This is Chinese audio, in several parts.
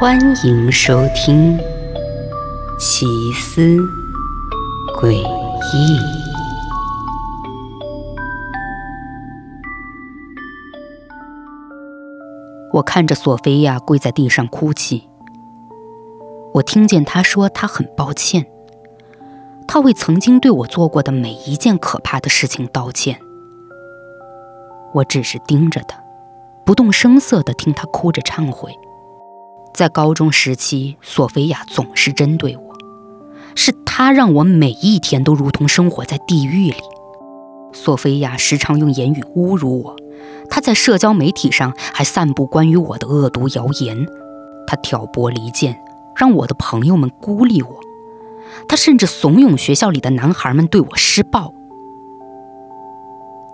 欢迎收听《奇思诡异》。我看着索菲亚跪在地上哭泣，我听见她说她很抱歉，她为曾经对我做过的每一件可怕的事情道歉。我只是盯着她，不动声色地听她哭着忏悔。在高中时期，索菲亚总是针对我，是她让我每一天都如同生活在地狱里。索菲亚时常用言语侮辱我，她在社交媒体上还散布关于我的恶毒谣言，她挑拨离间，让我的朋友们孤立我，她甚至怂恿学校里的男孩们对我施暴。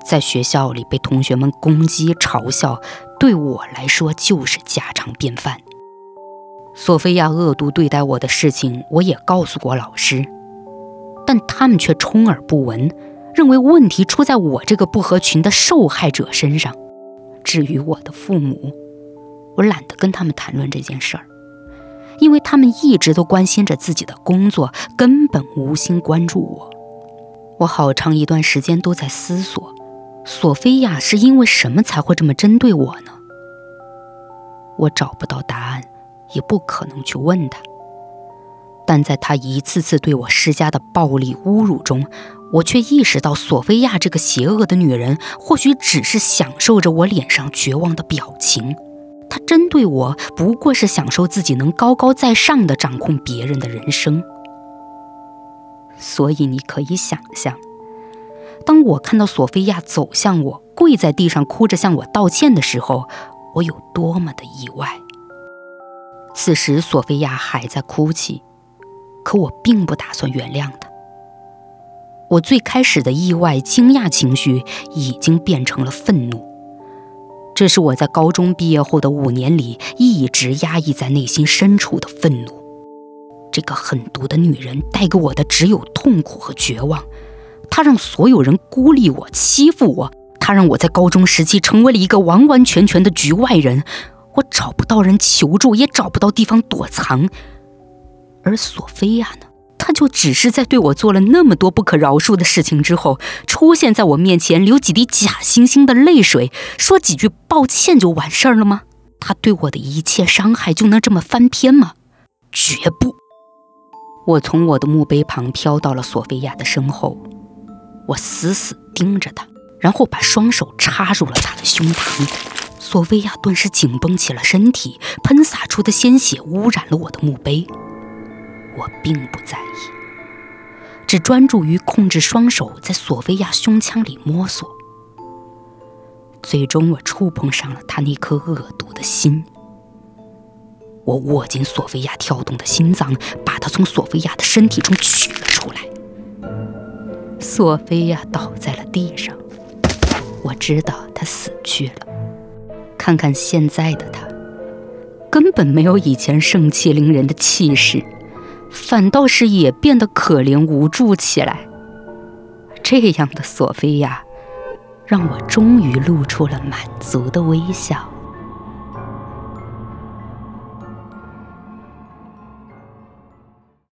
在学校里被同学们攻击嘲笑，对我来说就是家常便饭。索菲亚恶毒对待我的事情，我也告诉过老师，但他们却充耳不闻，认为问题出在我这个不合群的受害者身上。至于我的父母，我懒得跟他们谈论这件事儿，因为他们一直都关心着自己的工作，根本无心关注我。我好长一段时间都在思索。索菲亚是因为什么才会这么针对我呢？我找不到答案，也不可能去问他。但在他一次次对我施加的暴力侮辱中，我却意识到，索菲亚这个邪恶的女人，或许只是享受着我脸上绝望的表情。她针对我，不过是享受自己能高高在上的掌控别人的人生。所以，你可以想象。当我看到索菲亚走向我，跪在地上哭着向我道歉的时候，我有多么的意外。此时，索菲亚还在哭泣，可我并不打算原谅她。我最开始的意外、惊讶情绪已经变成了愤怒，这是我在高中毕业后的五年里一直压抑在内心深处的愤怒。这个狠毒的女人带给我的只有痛苦和绝望。她让所有人孤立我、欺负我，她让我在高中时期成为了一个完完全全的局外人，我找不到人求助，也找不到地方躲藏。而索菲亚呢？她就只是在对我做了那么多不可饶恕的事情之后，出现在我面前，流几滴假惺惺的泪水，说几句抱歉就完事儿了吗？他对我的一切伤害就能这么翻篇吗？绝不！我从我的墓碑旁飘到了索菲亚的身后。我死死盯着他，然后把双手插入了他的胸膛。索菲亚顿时紧绷起了身体，喷洒出的鲜血污染了我的墓碑。我并不在意，只专注于控制双手在索菲亚胸腔里摸索。最终，我触碰上了他那颗恶毒的心。我握紧索菲亚跳动的心脏，把她从索菲亚的身体中取了出来。索菲亚倒在了地上，我知道她死去了。看看现在的他，根本没有以前盛气凌人的气势，反倒是也变得可怜无助起来。这样的索菲亚，让我终于露出了满足的微笑。